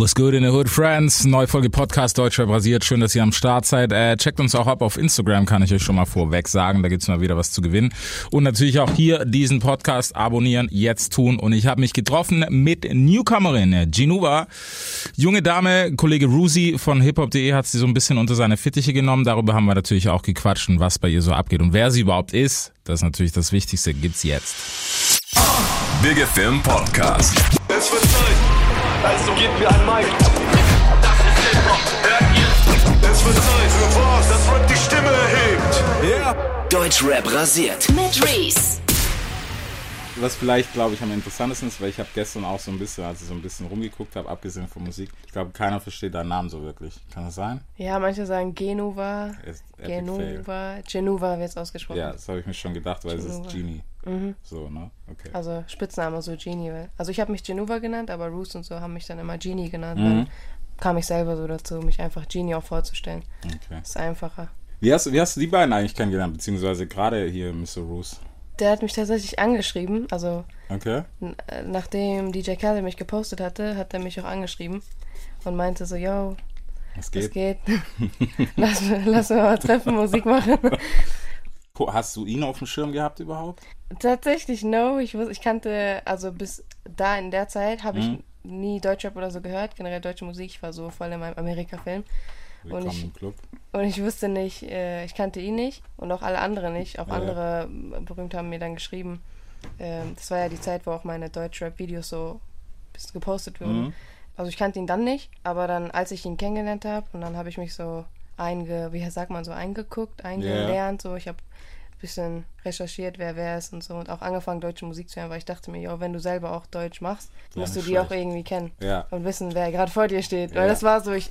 What's good in the hood, friends? Neue Folge Podcast Deutscher basiert. Schön, dass ihr am Start seid. Äh, checkt uns auch ab auf Instagram, kann ich euch schon mal vorweg sagen. Da gibt's mal wieder was zu gewinnen. Und natürlich auch hier diesen Podcast abonnieren, jetzt tun. Und ich habe mich getroffen mit Newcomerin Ginuva. Junge Dame, Kollege Rusi von hiphop.de hat sie so ein bisschen unter seine Fittiche genommen. Darüber haben wir natürlich auch gequatscht und was bei ihr so abgeht. Und wer sie überhaupt ist, das ist natürlich das Wichtigste, gibt's jetzt. Big Film Podcast. Es also gebt mir ein Mic. Das ist Hip-Hop, hört ihr? Es wird Zeit für was, das Rap die Stimme erhebt. Yeah. Deutschrap rasiert. Mit Reese. was vielleicht, glaube ich, am interessantesten ist, weil ich habe gestern auch so ein bisschen, als ich so ein bisschen rumgeguckt habe, abgesehen von Musik, ich glaube, keiner versteht deinen Namen so wirklich. Kann das sein? Ja, manche sagen Genova. Genova, Genova wird es ausgesprochen. Ja, das habe ich mir schon gedacht, weil es Genova. ist Genie. So, ne? Okay. Also Spitzname so Genie. Also ich habe mich Genova genannt, aber Roos und so haben mich dann immer Genie genannt. Mhm. Dann kam ich selber so dazu, mich einfach Genie auch vorzustellen. okay. Ist einfacher. Wie, hast, wie hast du die beiden eigentlich kennengelernt, beziehungsweise gerade hier Mr. Roos? Der hat mich tatsächlich angeschrieben, also Okay. äh, nachdem DJ Khaled mich gepostet hatte, hat er mich auch angeschrieben und meinte so, yo, es geht? geht. lass, lass mal treffen, Musik machen. Hast du ihn auf dem Schirm gehabt überhaupt? Tatsächlich, no. Ich, wus- ich kannte, also bis da in der Zeit habe ich Mhm. nie Deutschrap oder so gehört, generell deutsche Musik. Ich war so voll in meinem Amerika-Film. Willkommen ich- im Club. Und ich wusste nicht, äh, ich kannte ihn nicht und auch alle anderen nicht. Auch Ja. andere äh, berühmt haben mir dann geschrieben. Ähm, das war ja die Zeit, wo auch meine Deutschrap-Videos so ein bisschen gepostet wurden. Mhm. Also ich kannte ihn dann nicht, aber dann, als ich ihn kennengelernt habe, und dann habe ich mich so einge, wie sagt man so, eingeguckt, eingelernt, so ich habe ein bisschen recherchiert, wer wer ist und so und auch angefangen, deutsche Musik zu hören, weil ich dachte mir, jo, wenn du selber auch Deutsch machst, Ja, musst du die auch schlecht. irgendwie kennen Ja. und wissen, wer gerade vor dir steht. Ja. Weil das war so, ich,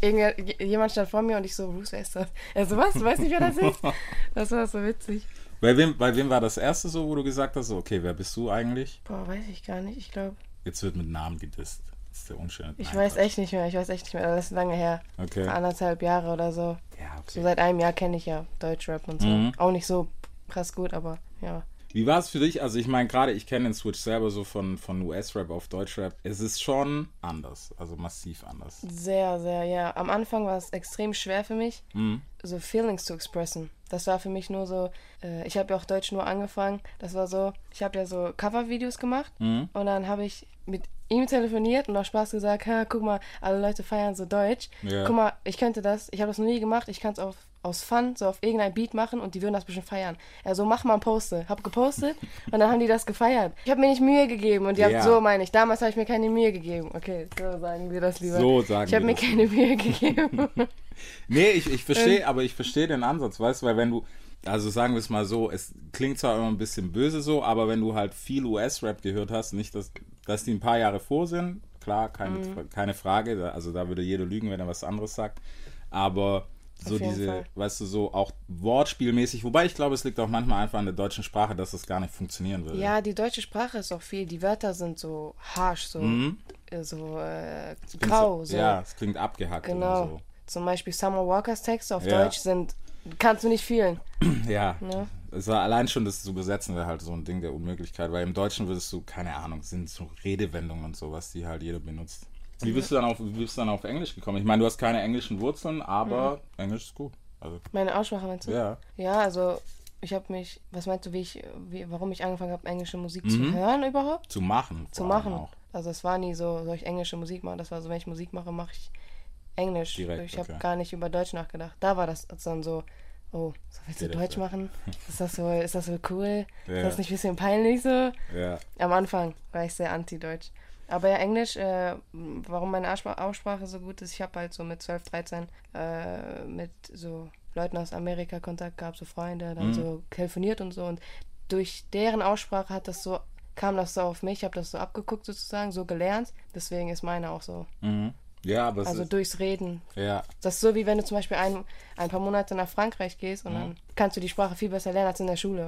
jemand stand vor mir und ich so, Bruce, wer ist das? Er so, was? Du weißt nicht, wer das ist? Das war so witzig. Bei wem, bei wem war das erste so, wo du gesagt hast, okay, wer bist du eigentlich? Boah, weiß ich gar nicht. Ich glaube, Jetzt wird mit Namen gedisst. Das ist der unschöne ich Nein, weiß Quatsch. echt nicht mehr. Ich weiß echt nicht mehr. Das ist lange her. Okay. Anderthalb Jahre oder so. Ja, So okay. seit einem Jahr kenne ich ja Deutschrap und so. Mhm. Auch nicht so krass gut, aber ja. Wie war es für dich? Also ich meine, gerade ich kenne den Switch selber so von, von US-Rap auf Deutschrap. Es ist schon anders, also massiv anders. Sehr, sehr, ja. Am Anfang war es extrem schwer für mich, Mhm. so Feelings zu expressen. Das war für mich nur so, äh, ich habe ja auch Deutsch nur angefangen. Das war so, ich habe ja so Covervideos gemacht Mhm. und dann habe ich mit ihm telefoniert und auch Spaß gesagt, ha, guck mal, alle Leute feiern so Deutsch. Ja. Guck mal, ich könnte das, ich habe das noch nie gemacht, ich kann es auf aus Fun, so auf irgendein Beat machen und die würden das bestimmt feiern. Er so, mach mal ein Poste. Hab gepostet und dann haben die das gefeiert. Ich habe mir nicht Mühe gegeben und die Ja. haben, so meine ich, damals habe ich mir keine Mühe gegeben. Okay, so sagen wir das lieber. So sagen ich habe mir keine Mühe gegeben. Nee, ich, ich Ähm. verstehe, aber ich verstehe den Ansatz, weißt du, weil wenn du, also sagen wir es mal so, es klingt zwar immer ein bisschen böse so, aber wenn du halt viel US-Rap gehört hast, nicht, dass, dass die ein paar Jahre vor sind, klar, keine, Mhm. keine Frage, also da würde jeder lügen, wenn er was anderes sagt, aber so diese, Fall. weißt du, so auch wortspielmäßig, wobei ich glaube, es liegt auch manchmal einfach an der deutschen Sprache, dass das gar nicht funktionieren würde. ja, die deutsche Sprache ist auch viel. Die Wörter sind so harsh, so, äh, so äh, grau. so, So. Ja, es klingt abgehackt genau. oder so. Zum Beispiel Summer Walkers Texte auf Ja. Deutsch sind, kannst du nicht fühlen. Ja, Ne? es war allein schon das zu besetzen wäre halt so ein Ding der Unmöglichkeit, weil im Deutschen würdest du, keine Ahnung, sind so Redewendungen und sowas, die halt jeder benutzt. Wie bist du dann auf, wie bist du dann auf Englisch gekommen? Ich meine, du hast keine englischen Wurzeln, aber Englisch ist gut. Also, Meine Aussprache meinst du? ja. Ja, also ich habe mich, was meinst du, wie ich, wie, warum ich angefangen habe, englische Musik Mhm. zu hören überhaupt? Zu machen. Zu machen. Auch. Also es war nie so, soll ich englische Musik machen? Das war so, wenn ich Musik mache, mache ich Englisch. Direkt, ich habe okay. gar nicht über Deutsch nachgedacht. Da war das dann so, oh, so willst du das Deutsch so? machen? Ist das so, ist das so cool? Ja. Ist das nicht ein bisschen peinlich so? Ja. Am Anfang war ich sehr anti-deutsch. Aber ja, Englisch, äh, warum meine Aussprache, so gut ist, ich habe halt so mit 12, 13 äh, mit so Leuten aus Amerika Kontakt gehabt, so Freunde, Mhm. dann so telefoniert und so. Und durch deren Aussprache hat das so, kam das so auf mich, ich habe das so abgeguckt sozusagen, so gelernt. Deswegen ist meine auch so. Mhm. Ja, aber Also ist, durchs Reden. ja, Das ist so, wie wenn du zum Beispiel ein, ein paar Monate nach Frankreich gehst und dann kannst du die Sprache viel besser lernen als in der Schule.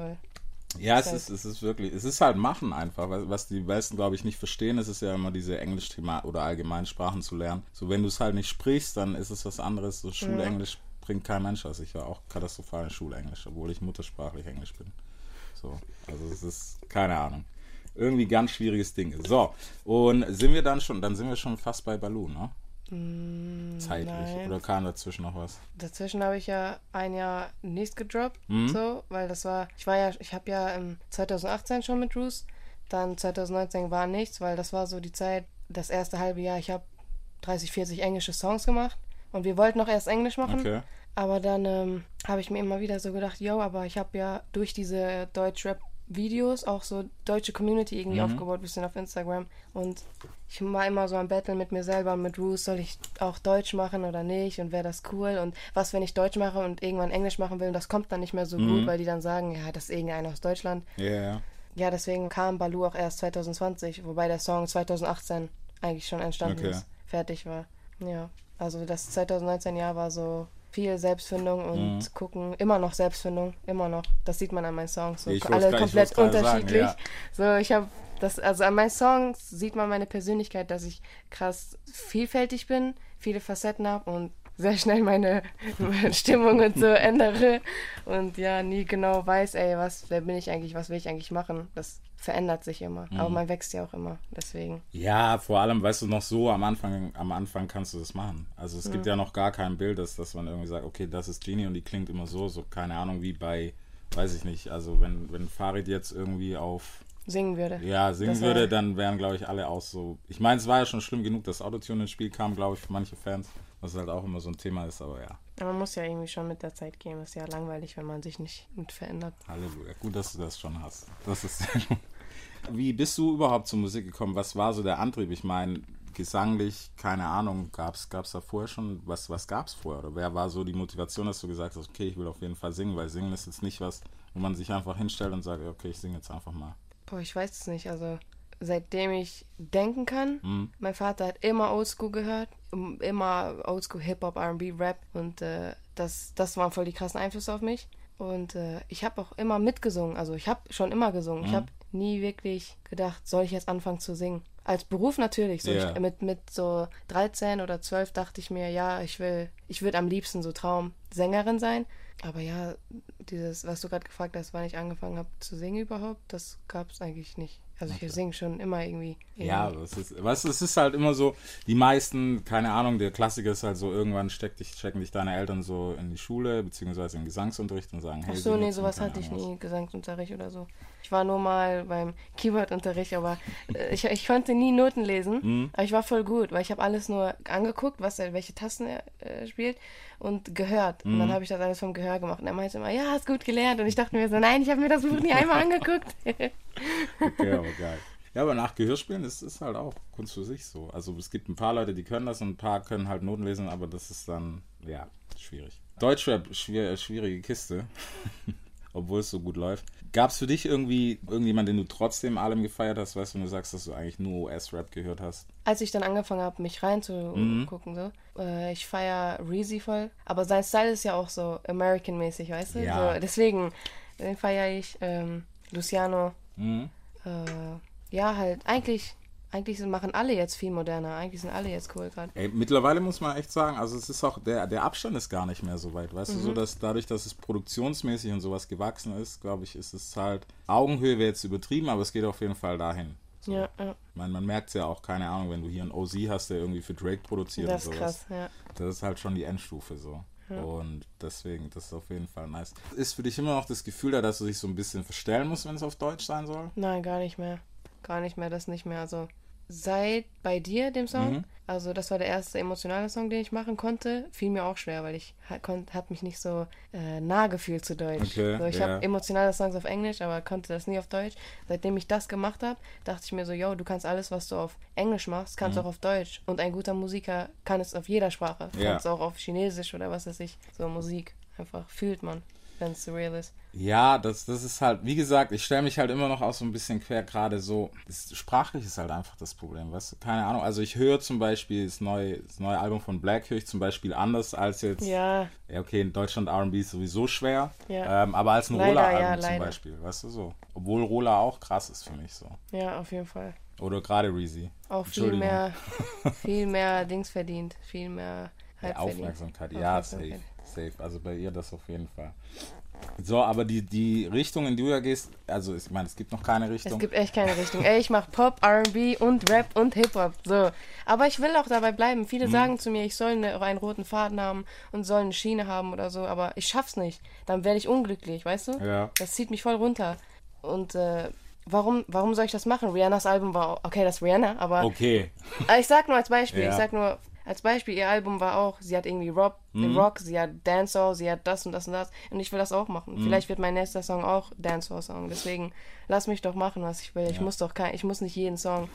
Weil Ja, es halt- ist, es ist wirklich, es ist halt Machen einfach. Was was die meisten, glaube ich, nicht verstehen, ist es ja immer diese Englisch-Thema oder allgemein Sprachen zu lernen. So, wenn du es halt nicht sprichst, dann ist es was anderes. So, Schulenglisch bringt kein Mensch aus. Ich war auch katastrophal in Schulenglisch, obwohl ich muttersprachlich Englisch bin. So, also es ist, keine Ahnung. Irgendwie ganz schwieriges Ding. So, und sind wir dann schon, dann sind wir schon fast bei Baloo, ne? Mm, Zeitlich. nein. Oder kam dazwischen noch was? Dazwischen habe ich ja ein Jahr nichts gedroppt, so, weil das war, ich war ja, ich habe ja im 2018 schon mit Bruce, dann 2019 war nichts, weil das war so die Zeit, das erste halbe Jahr, ich habe 30, 40 englische Songs gemacht und wir wollten noch erst Englisch machen, Okay. aber dann ähm, habe ich mir immer wieder so gedacht, yo, aber ich habe ja durch diese Deutschrap-Videos auch so deutsche Community irgendwie aufgebaut, bisschen auf Instagram. Und ich war immer so am Battle mit mir selber und mit Bruce, soll ich auch Deutsch machen oder nicht und wäre das cool und was, wenn ich Deutsch mache und irgendwann Englisch machen will und das kommt dann nicht mehr so gut, weil die dann sagen, ja, das ist irgendeiner aus Deutschland. Ja, ja. Ja, deswegen kam Balu auch erst 2020, wobei der Song 2018 eigentlich schon entstanden Okay. ist, fertig war. Ja, also das 2019 Jahr war so viel Selbstfindung und Mhm. gucken, immer noch Selbstfindung, immer noch. Das sieht man an meinen Songs, so alle grad- komplett gerade sagen, unterschiedlich. ja. So, ich habe das, also an meinen Songs sieht man meine Persönlichkeit, dass ich krass vielfältig bin, viele Facetten habe und sehr schnell meine, Stimmung und so ändere und ja, nie genau weiß, ey, was, wer bin ich eigentlich, was will ich eigentlich machen. Das verändert sich immer. Aber Mhm. man wächst ja auch immer, deswegen. Ja, vor allem, weißt du, noch so am Anfang, am Anfang kannst du das machen. Also es gibt ja noch gar kein Bild, dass, dass man irgendwie sagt, okay, das ist Genie und die klingt immer so, so keine Ahnung, wie bei, weiß ich nicht, also wenn, wenn Farid jetzt irgendwie auf Singen würde. ja, singen Das würde, dann wären, glaube ich, alle auch so. Ich meine, es war ja schon schlimm genug, dass Autotune ins Spiel kam, glaube ich, für manche Fans, was halt auch immer so ein Thema ist, aber ja, Aber man muss ja irgendwie schon mit der Zeit gehen. Ist ja langweilig, wenn man sich nicht mit verändert. Halleluja. Gut, dass du das schon hast. Das ist gut. Wie bist du überhaupt zur Musik gekommen? Was war so der Antrieb? Ich meine, gesanglich, keine Ahnung, gab es da vorher schon, was, was gab es vorher? Oder wer war so die Motivation, dass du gesagt hast, okay, ich will auf jeden Fall singen, weil singen ist jetzt nicht was, wo man sich einfach hinstellt und sagt, okay, ich singe jetzt einfach mal. Boah, ich weiß es nicht. Also, seitdem ich denken kann, Mhm. mein Vater hat immer Oldschool gehört. Immer Oldschool Hip-Hop, RB, Rap. Und äh, das, das waren voll die krassen Einflüsse auf mich. Und äh, ich habe auch immer mitgesungen. Also, ich habe schon immer gesungen. Mhm. Ich habe nie wirklich gedacht, soll ich jetzt anfangen zu singen. Als Beruf natürlich. So Ja. ich, mit, mit so 13 oder 12 dachte ich mir, ja, ich will, ich würde am liebsten so Traum-Sängerin sein. Aber ja, dieses, was du gerade gefragt hast, wann ich angefangen habe zu singen überhaupt, das gab es eigentlich nicht. Also ich singe schon immer irgendwie. Ja, irgendwie. das ist, weißt es ist halt immer so, die meisten, keine Ahnung, der Klassiker ist halt so, irgendwann steck dich, stecken dich deine Eltern so in die Schule, beziehungsweise in den Gesangsunterricht und sagen, hey, Ach so, nee, sowas hatte ich nie, Gesangsunterricht oder so. Ich war nur mal beim Keyboard-Unterricht, aber äh, ich, ich konnte nie Noten lesen. Mhm. Aber ich war voll gut, weil ich habe alles nur angeguckt, was er, welche Tasten er äh, spielt und gehört. Und Mhm. dann habe ich das alles vom Gehör gemacht. Und er meinte immer, ja, hast gut gelernt. Und ich dachte mir so, nein, ich habe mir das Buch nie einmal angeguckt. Okay, aber geil. Ja, aber nach Gehörspielen ist es halt auch Kunst für sich so. Also es gibt ein paar Leute, die können das und ein paar können halt Noten lesen, aber das ist dann, ja, schwierig. Deutschrap, schwier schwierige Kiste. Obwohl es so gut läuft. Gab es für dich irgendwie irgendjemand, den du trotzdem allem gefeiert hast, weißt du, wenn du sagst, dass du eigentlich nur US-Rap gehört hast? Als ich dann angefangen habe, mich reinzugucken, so, äh, ich feiere Reezy voll. Aber sein Style ist ja auch so American-mäßig, weißt du? Ja. So, deswegen, den feiere ich. Ähm, Luciano. Mhm. Äh, ja, halt, eigentlich, eigentlich sind, machen alle jetzt viel moderner. Eigentlich sind alle jetzt cool gerade. Mittlerweile muss man echt sagen, also es ist auch, der, der Abstand ist gar nicht mehr so weit, weißt du, Mhm. so dass dadurch, dass es produktionsmäßig und sowas gewachsen ist, glaube ich, ist es halt, Augenhöhe wäre jetzt übertrieben, aber es geht auf jeden Fall dahin. So. Ja, ja, meine, man merkt es ja auch, keine Ahnung, wenn du hier einen OZ hast, der irgendwie für Drake produziert das und sowas. krass, ja. Das ist halt schon die Endstufe so. Und deswegen, das ist auf jeden Fall nice. Ist für dich immer noch das Gefühl da, dass du dich so ein bisschen verstellen musst, wenn es auf Deutsch sein soll? Nein, gar nicht mehr. Gar nicht mehr, das nicht mehr. Also, seit bei dir, dem Song, Mhm. also das war der erste emotionale Song, den ich machen konnte, fiel mir auch schwer, weil ich ha- konnt, hab mich nicht so äh, nah gefühlt zu Deutsch. Okay, so, ich ja. habe emotionale Songs auf Englisch, aber konnte das nie auf Deutsch. Seitdem ich das gemacht habe, dachte ich mir so, yo, du kannst alles, was du auf Englisch machst, kannst Mhm. auch auf Deutsch. Und ein guter Musiker kann es auf jeder Sprache. Ja. Kannst auch auf Chinesisch oder was weiß ich. So Musik. Einfach fühlt man, wenn es surreal ist. Ja, das, das ist halt, wie gesagt, ich stelle mich halt immer noch auch so ein bisschen quer, gerade so. Das, sprachlich ist halt einfach das Problem, weißt du? Keine Ahnung. Also ich höre zum Beispiel das neue, das neue Album von Black, höre ich zum Beispiel anders als jetzt. Ja, Ja, okay, in Deutschland RB ist sowieso schwer. Ja. Ähm, aber als ein Roller-Album ja, zum leider. Beispiel, weißt du so. Obwohl Roller auch krass ist für mich so. ja, auf jeden Fall. Oder gerade Reezy. auch viel mehr, viel mehr Dings verdient, viel mehr Ja, Hype verdient. Aufmerksamkeit, ja, safe, Aufmerksamkeit. safe. Also bei ihr das auf jeden Fall. So, aber die, die Richtung, in die du ja gehst, also ich meine, es gibt noch keine Richtung. Es gibt echt keine Richtung. Ey, ich mach Pop, R&B und Rap und Hip-Hop. So. Aber ich will auch dabei bleiben. Viele Mhm. sagen zu mir, ich soll eine, einen roten Faden haben und soll eine Schiene haben oder so. Aber ich schaff's nicht. Dann werde ich unglücklich, weißt du? Ja. Das zieht mich voll runter. Und äh, warum, warum soll ich das machen? Rihannas Album war, okay, das ist Rihanna, aber Okay. aber ich sag nur als Beispiel, Ja. ich sag nur als Beispiel, ihr Album war auch, sie hat irgendwie Rock, Mhm. Rock sie hat Dancehall, sie hat das und das und das und ich will das auch machen. Mhm. Vielleicht wird mein nächster Song auch Dancehall-Song, deswegen lass mich doch machen, was ich will. Ich muss doch kein, ich muss nicht jeden Song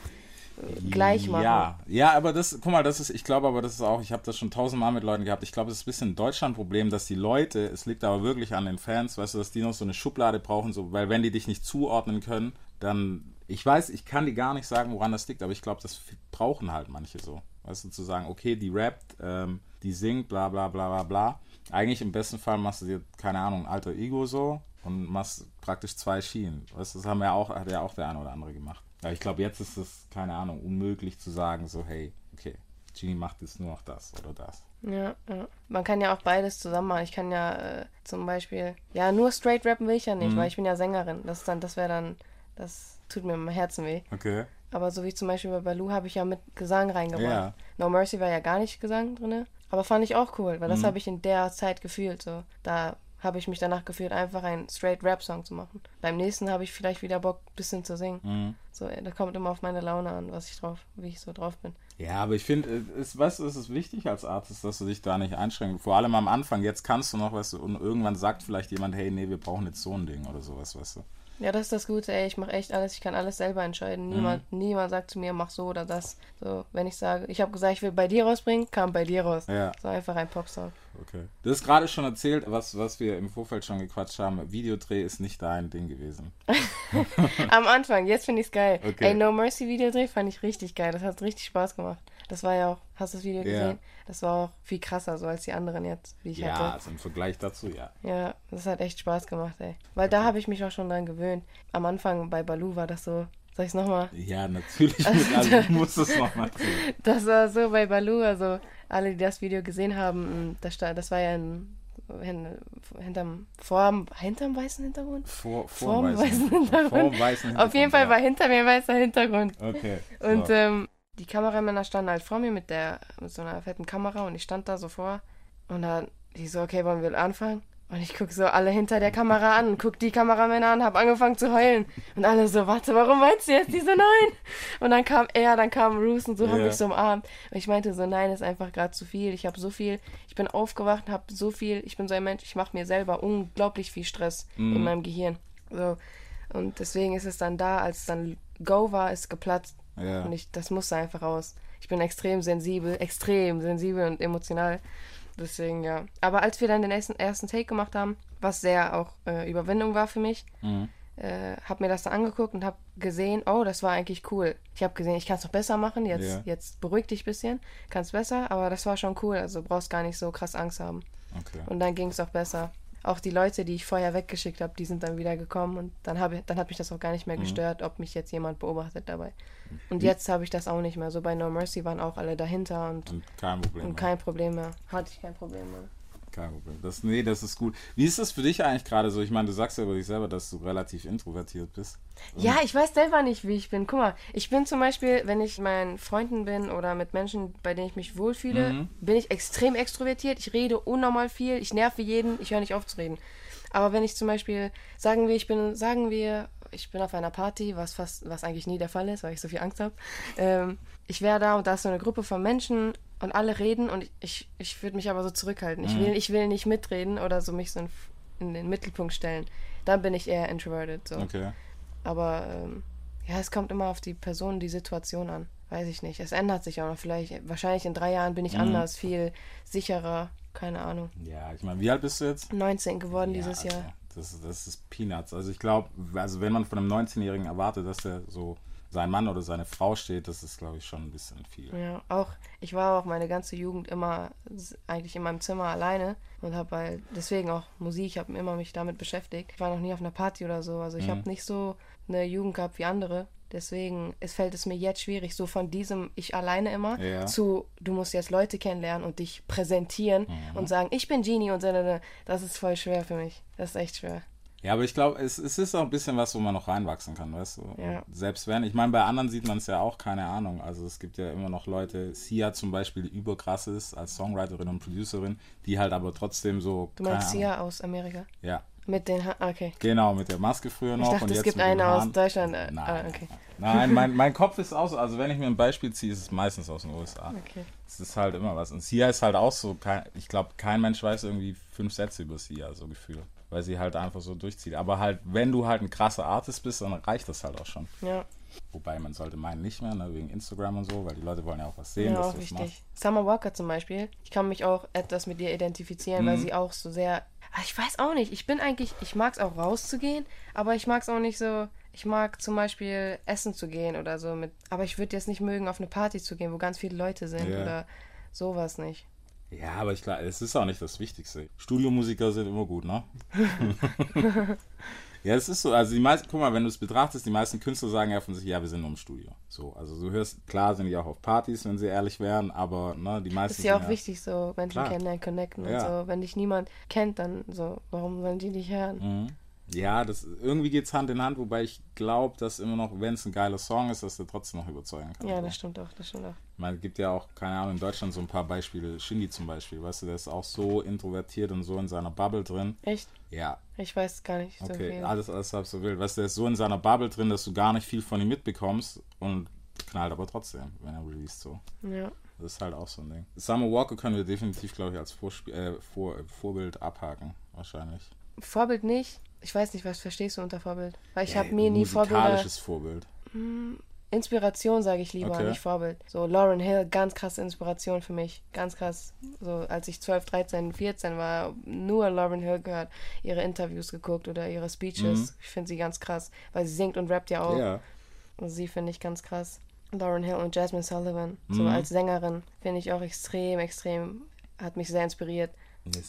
äh, gleich machen. Ja, ja, aber das, guck mal, das ist, ich glaube aber, das ist auch, ich habe das schon tausendmal mit Leuten gehabt. Ich glaube, das ist ein bisschen ein Deutschland-Problem, dass die Leute, es liegt aber wirklich an den Fans, weißt du, dass die noch so eine Schublade brauchen, so, weil wenn die dich nicht zuordnen können, dann, ich weiß, ich kann dir gar nicht sagen, woran das liegt, aber ich glaube, das brauchen halt manche so. Weißt du, zu sagen, okay, die rappt, ähm, die singt, bla bla bla bla bla. Eigentlich im besten Fall machst du dir, keine Ahnung, ein alter Ego so und machst praktisch zwei Schienen. Weißt du, das haben ja auch, hat ja auch der eine oder andere gemacht. Aber ich glaube, jetzt ist es, keine Ahnung, unmöglich zu sagen, so, hey, okay, Genie macht jetzt nur noch das oder das. Ja, ja. Man kann ja auch beides zusammen machen. Ich kann ja äh, zum Beispiel, ja, nur straight rappen will ich ja nicht, Mhm. weil ich bin ja Sängerin. Das ist dann, das wäre dann, das tut mir im Herzen weh. Okay. Aber so wie zum Beispiel bei Baloo habe ich ja mit Gesang reingebracht. Ja. No Mercy war ja gar nicht Gesang drin. Aber fand ich auch cool, weil das habe ich in der Zeit gefühlt. So. Da habe ich mich danach gefühlt, einfach einen straight Rap-Song zu machen. Beim nächsten habe ich vielleicht wieder Bock, ein bisschen zu singen. So, da kommt immer auf meine Laune an, was ich drauf, wie ich so drauf bin. Ja, aber ich finde, es, weißt du, es ist wichtig als Artist, dass du dich da nicht einschränkst. Vor allem am Anfang, jetzt kannst du noch, weißt du, und irgendwann sagt vielleicht jemand, hey, nee, wir brauchen jetzt so ein Ding oder sowas, weißt du. Ja, das ist das Gute, ey. Ich mache echt alles, ich kann alles selber entscheiden. Niemand, niemand sagt zu mir, mach so oder das. So, wenn ich sage, ich habe gesagt, ich will bei dir rausbringen, kam bei dir raus. Ja. So einfach ein Popsong. Okay. Du hast gerade schon erzählt, was, was wir im Vorfeld schon gequatscht haben. Videodreh ist nicht dein Ding gewesen. Am Anfang, jetzt finde ich es geil. Okay. Ey, No Mercy Videodreh fand ich richtig geil. Das hat richtig Spaß gemacht. Das war ja auch, hast du das Video Ja. gesehen? Das war auch viel krasser so als die anderen jetzt, die ich Ja, hatte. also im Vergleich dazu, ja. Ja, das hat echt Spaß gemacht, ey. Weil da habe ich mich auch schon dran gewöhnt. Am Anfang bei Baloo war das so, soll ich es nochmal? Ja, natürlich. Mit, also, du musst es noch mal sehen. Das war so bei Baloo, also alle, die das Video gesehen haben, mh, das, das war ja in, hin, hinterm, vorm, hinterm weißen Hintergrund? Vor, Vorm vor dem weißen Hintergrund. Vor weißen Auf jeden Fall Hintergrund, war hinter mir weißer Hintergrund. ja. Okay. Und so. ähm, die Kameramänner standen halt vor mir mit der mit so einer fetten Kamera und ich stand da so vor und dann die so, okay, wollen wir anfangen? Und ich guck so alle hinter der Kamera an und guck die Kameramänner an, hab angefangen zu heulen. Und alle so, warte, warum weinst du jetzt? Die so, nein. Und dann kam er, dann kam Bruce und so haben Ja. mich so umarmt. Und ich meinte so, nein, ist einfach gerade zu viel. Ich habe so viel, ich bin aufgewacht habe so viel, ich bin so ein Mensch, ich mache mir selber unglaublich viel Stress in meinem Gehirn. So. Und deswegen ist es dann da, als es dann Go war, ist geplatzt. Ja. Und ich, das musste einfach raus. Ich bin extrem sensibel, extrem sensibel und emotional. Deswegen, ja. Aber als wir dann den ersten, ersten Take gemacht haben, was sehr auch äh, Überwindung war für mich, Mhm. äh, habe mir das dann angeguckt und habe gesehen, oh, das war eigentlich cool. Ich habe gesehen, ich kann es noch besser machen. Jetzt, Ja. jetzt beruhig dich ein bisschen, kannst besser, aber das war schon cool. Also brauchst gar nicht so krass Angst haben. okay. Und dann ging es auch besser. Auch die Leute, die ich vorher weggeschickt habe, die sind dann wieder gekommen und dann, habe, dann hat mich das auch gar nicht mehr gestört, ob mich jetzt jemand beobachtet dabei. Und jetzt habe ich das auch nicht mehr. So bei No Mercy waren auch alle dahinter und, Und kein Problem. und kein Problem mehr. Hatte ich kein Problem mehr. Kein Problem. Das, nee, das ist gut. Wie ist das für dich eigentlich gerade so? Ich meine, du sagst ja über dich selber, dass du relativ introvertiert bist. Ja, ich weiß selber nicht, wie ich bin. Guck mal, ich bin zum Beispiel, wenn ich meinen Freunden bin oder mit Menschen, bei denen ich mich wohlfühle, bin ich extrem extrovertiert. Ich rede unnormal viel, ich nerve jeden, ich höre nicht auf zu reden. Aber wenn ich zum Beispiel, sagen wir, ich bin, sagen wir, ich bin auf einer Party, was fast, was eigentlich nie der Fall ist, weil ich so viel Angst habe. Ähm, ich wäre da und da ist so eine Gruppe von Menschen und alle reden und ich, ich würde mich aber so zurückhalten. Ich will, ich will nicht mitreden oder so mich so in, in den Mittelpunkt stellen. Dann bin ich eher introverted. So. Okay. Aber ähm, ja, es kommt immer auf die Person, die Situation an. Weiß ich nicht. Es ändert sich auch noch. Vielleicht, wahrscheinlich in drei Jahren bin ich anders, viel sicherer. Keine Ahnung. Ja, ich meine, wie alt bist du jetzt? 19 geworden dieses Ja, Jahr. also, Das, das ist Peanuts. Also ich glaube, also wenn man von einem 19-Jährigen erwartet, dass der so sein Mann oder seine Frau steht, das ist, glaube ich, schon ein bisschen viel. Ja, auch, ich war auch meine ganze Jugend immer eigentlich in meinem Zimmer alleine und habe halt deswegen auch Musik, ich habe immer mich damit beschäftigt. Ich war noch nie auf einer Party oder so, also ich habe nicht so eine Jugend gehabt wie andere Deswegen es fällt es mir jetzt schwierig, so von diesem ich alleine immer Ja. zu du musst jetzt Leute kennenlernen und dich präsentieren Mhm. und sagen, ich bin Genie und so. Das ist voll schwer für mich. Das ist echt schwer. Ja, aber ich glaube, es, es ist auch ein bisschen was, wo man noch reinwachsen kann, weißt du? Ja. Selbst wenn, ich meine, bei anderen sieht man es ja auch, keine Ahnung. Also es gibt ja immer noch Leute, Sia zum Beispiel, die überkrass ist als Songwriterin und Producerin, die halt aber trotzdem so. Du meinst keine Sia Ahnung. aus Amerika? Ja. Mit den ha Okay. Genau, mit der Maske früher noch. Ich dachte, und es jetzt gibt eine aus Haaren. Deutschland. äh, Nein, ah, okay. nein mein, mein Kopf ist auch so, also wenn ich mir ein Beispiel ziehe, ist es meistens aus den USA. Okay. Es ist halt immer was. Und Sia ist halt auch so, ich glaube, kein Mensch weiß irgendwie fünf Sätze über Sia, so Gefühl. Weil sie halt einfach so durchzieht. Aber halt, wenn du halt ein krasser Artist bist, dann reicht das halt auch schon. Ja, Wobei man sollte meinen nicht mehr, ne, wegen Instagram und so, weil die Leute wollen ja auch was sehen, ja auch wichtig. Summer Walker zum Beispiel. Ich kann mich auch etwas mit ihr identifizieren, Mhm. weil sie auch so sehr. Ah, Ich weiß auch nicht. Ich bin eigentlich. Ich mag es auch rauszugehen, aber ich mag es auch nicht so. Ich mag zum Beispiel essen zu gehen oder so mit. Aber ich würde jetzt nicht mögen, auf eine Party zu gehen, wo ganz viele Leute sind Ja. oder sowas nicht. Ja, aber ich klar, es ist auch nicht das Wichtigste. Studiomusiker sind immer gut, ne? ja, es ist so. Also die meisten, guck mal, wenn du es betrachtest, die meisten Künstler sagen ja von sich, ja, wir sind nur im Studio. So, also du hörst, klar sind die auch auf Partys, wenn sie ehrlich wären, aber ne, die meisten Das ist ja auch wichtig, so Menschen Klar. kennenlernen, connecten Ja. und so. Wenn dich niemand kennt, dann so, warum sollen die dich hören? Mhm. Ja, das irgendwie geht's Hand in Hand, wobei ich glaube, dass immer noch, wenn es ein geiler Song ist, dass der trotzdem noch überzeugen kann. Ja, das stimmt auch, das stimmt auch. Ich meine, es gibt ja auch, keine Ahnung, in Deutschland so ein paar Beispiele. Shindy zum Beispiel, weißt du, der ist auch so introvertiert und so in seiner Bubble drin. Echt? Ja, Ich weiß gar nicht so okay, viel. alles, alles halb so wild. Weißt du, der ist so in seiner Bubble drin, dass du gar nicht viel von ihm mitbekommst und knallt aber trotzdem, wenn er released so. Ja. Das ist halt auch so ein Ding. Summer Walker können wir definitiv, glaube ich, als Vorspiel, äh, Vor, Vorbild abhaken, wahrscheinlich. Vorbild nicht. Ich weiß nicht, was verstehst du unter Vorbild? Weil ich Ja, habe mir nie Vorbilder. Musikalisches Vorbild. Inspiration sage ich lieber, Okay. nicht Vorbild. So Lauren Hill, ganz krasse Inspiration für mich. Ganz krass. So als ich 12, 13, 14 war, nur Lauren Hill gehört, ihre Interviews geguckt oder ihre Speeches. Ich finde sie ganz krass, weil sie singt und rappt ja auch. Mhm. Ja. Und sie finde ich ganz krass. Lauren Hill und Jasmine Sullivan, so Mhm. als Sängerin, finde ich auch extrem, extrem, hat mich sehr inspiriert.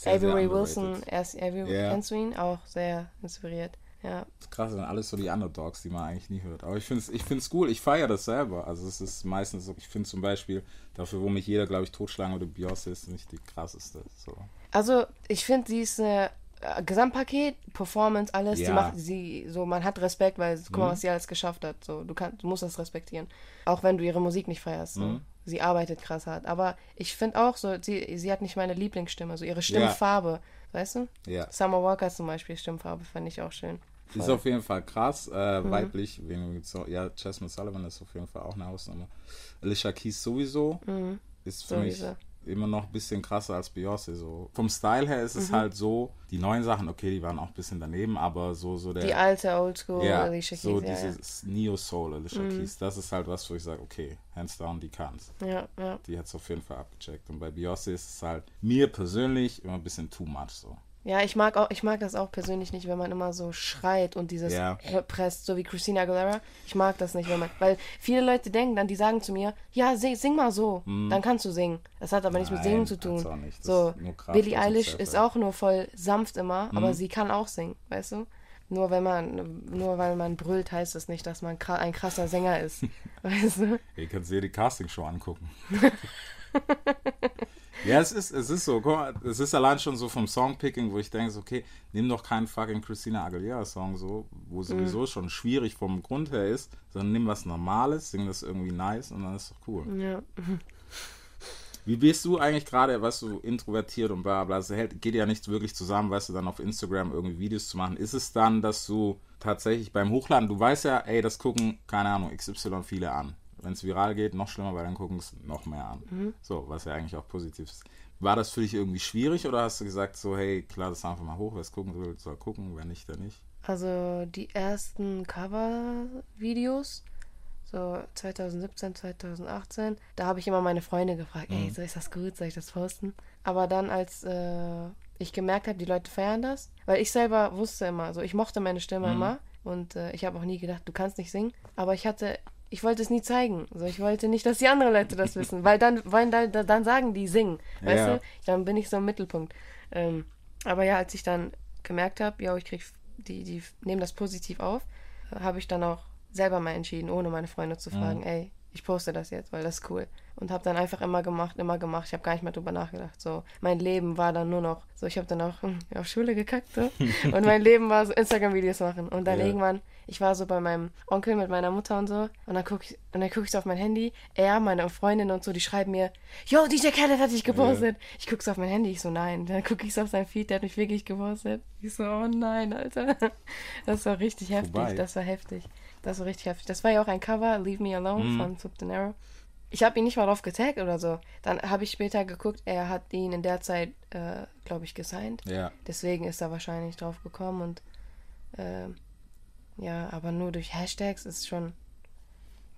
Avery. Wilson, erst Avery, Ja. kennst du ihn? Auch sehr inspiriert. Ja, Das ist krass, sind alles so die Underdogs, die man eigentlich nie hört. Aber ich finde es ich find's cool, ich feiere das selber. Also es ist meistens so, ich finde zum Beispiel, dafür, wo mich jeder, glaube ich, totschlagen würde, Beyoncé ist nicht die krasseste. So. Also, ich finde, sie ist eine äh, Gesamtpaket, Performance, alles. Ja. Sie macht sie so, man hat Respekt, weil guck Mhm. mal, was sie alles geschafft hat. So, du kannst, du musst das respektieren. Auch wenn du ihre Musik nicht feierst. Mhm. Sie arbeitet krass hart. Aber ich finde auch so, sie, sie hat nicht meine Lieblingsstimme, so ihre Stimmfarbe. Weißt du? Ja. Summer Walker zum Beispiel, Stimmfarbe, fand ich auch schön. Ist auf jeden Fall krass, äh, Mhm. weiblich. So, ja, Jasmine Sullivan ist auf jeden Fall auch eine Hausnummer. Alicia Keys sowieso ist für mich Mhm. Sowieso. immer noch ein bisschen krasser als Beyoncé. So. Vom Style her ist Mhm. es halt so, die neuen Sachen, okay, die waren auch ein bisschen daneben, aber so, so der. Die alte Oldschool ja, Alicia Keys, so ja, Mhm. dieses Neo-Soul Alicia Keys, das ist halt was, wo ich sage, okay, hands down, die kann's. ja. Ja, ja. Die hat's auf jeden Fall abgecheckt. Und bei Beyoncé ist es halt mir persönlich immer ein bisschen too much so. Ja, ich mag auch, ich mag das auch persönlich nicht, wenn man immer so schreit und dieses Ja. presst, so wie Christina Aguilera. Ich mag das nicht, wenn man, weil viele Leute denken dann, die sagen zu mir, ja, sing, sing mal so, dann kannst du singen. Das hat aber nichts mit. Nein, Singen zu tun. auch nicht. Das So, Kraft Billie Eilish ist auch nur voll sanft immer, Hm. aber sie kann auch singen, weißt du? Nur wenn man, nur weil man brüllt, heißt das nicht, dass man ein krasser Sänger ist, weißt du? Ihr könnt dir die Castingshow angucken. ja, es ist, es ist so. Guck mal, es ist allein schon so vom Songpicking, wo ich denke, so, okay, nimm doch keinen fucking Christina Aguilera-Song, so, wo sowieso schon schwierig vom Grund her ist, sondern nimm was Normales, sing das irgendwie nice und dann ist doch cool. Ja. Wie bist du eigentlich gerade, weißt du, introvertiert und bla bla, es hält- geht ja nicht wirklich zusammen, weißt du, dann auf Instagram irgendwie Videos zu machen. Ist es dann, dass du tatsächlich beim Hochladen, du weißt ja, ey, das gucken, keine Ahnung, XY viele an. Wenn es viral geht, noch schlimmer, weil dann gucken es noch mehr an. So, was ja eigentlich auch positiv ist. War das für dich irgendwie schwierig oder hast du gesagt, so, hey, klar, das einfach mal hoch, wer es gucken will, soll gucken, wer nicht, dann nicht? Also die ersten Cover-Videos, so 2017, 2018, da habe ich immer meine Freunde gefragt, ey, so ist das gut, soll ich das posten? Aber dann, als äh, ich gemerkt habe, die Leute feiern das, weil ich selber wusste immer, so ich mochte meine Stimme immer und äh, ich habe auch nie gedacht, du kannst nicht singen, aber ich hatte ich wollte es nie zeigen. Also ich wollte nicht, dass die anderen Leute das wissen, weil dann, weil dann, dann sagen die singen, weißt Ja. du? Dann bin ich so im Mittelpunkt. Ähm, aber ja, als ich dann gemerkt habe, ja, ich krieg, die, die nehmen das positiv auf, habe ich dann auch selber mal entschieden, ohne meine Freunde Mhm. zu fragen, ey, ich poste das jetzt, weil das ist cool. Und habe dann einfach immer gemacht, immer gemacht. Ich habe gar nicht mehr drüber nachgedacht. So, mein Leben war dann nur noch, so, ich habe dann auch hm, auf Schule gekackt. So. und mein Leben war so Instagram-Videos machen. Und dann Ja. irgendwann, ich war so bei meinem Onkel mit meiner Mutter und so. Und dann gucke ich, und dann guck ich so auf mein Handy. Er, meine Freundin und so, die schreiben mir, yo, DJ Khaled hat dich gepostet. Ich gucke so auf mein Handy. Ich so, nein. Dann gucke ich so auf sein Feed, der hat mich wirklich gepostet. Ich so, oh nein, Alter. Das war richtig heftig. Vorbei. Das war heftig. Das war richtig heftig. Das war ja auch ein Cover, Leave Me Alone Mhm. von the Arrow. Ich habe ihn nicht mal drauf getaggt oder so. Dann habe ich später geguckt, er hat ihn in der Zeit, äh, glaube ich, gesigned. Ja. Deswegen ist er wahrscheinlich drauf gekommen und ähm, ja, aber nur durch Hashtags ist schon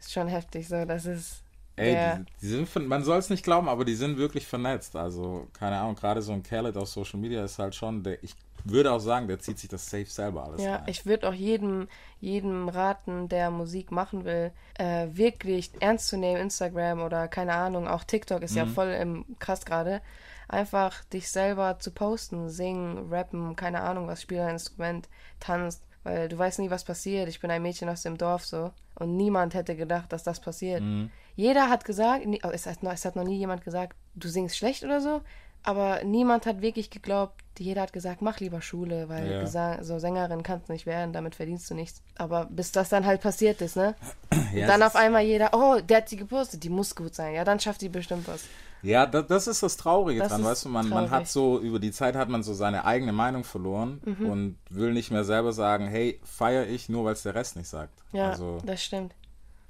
ist schon heftig. So, das ist Ey, die, die sind von, man soll es nicht glauben, aber die sind wirklich vernetzt. Also, keine Ahnung, gerade so ein Khaled auf Social Media ist halt schon, der, ich würde auch sagen, der zieht sich das safe selber alles Ja, rein. ich würde auch jedem, jedem raten, der Musik machen will, äh, wirklich ernst zu nehmen, Instagram oder keine Ahnung, auch TikTok ist ja Mhm. voll im krass gerade. Einfach dich selber zu posten, singen, rappen, keine Ahnung, was spiel ein Instrument, tanzt, weil du weißt nie, was passiert. Ich bin ein Mädchen aus dem Dorf so und niemand hätte gedacht, dass das passiert. Mhm. Jeder hat gesagt, oh, es hat, noch, es hat noch nie jemand gesagt, du singst schlecht oder so, aber niemand hat wirklich geglaubt, jeder hat gesagt, mach lieber Schule, weil Ja. Gesang, so Sängerin kannst du nicht werden, damit verdienst du nichts. Aber bis das dann halt passiert ist, ne? Ja, dann auf einmal jeder, oh, der hat sie gepostet, die muss gut sein. Ja, dann schafft die bestimmt was. Ja, da, das ist das Traurige Das dran, weißt du, man, man hat so, über die Zeit hat man so seine eigene Meinung verloren Mhm. und will nicht mehr selber sagen, hey, feiere ich, nur weil es der Rest nicht sagt. Ja, Also, das stimmt.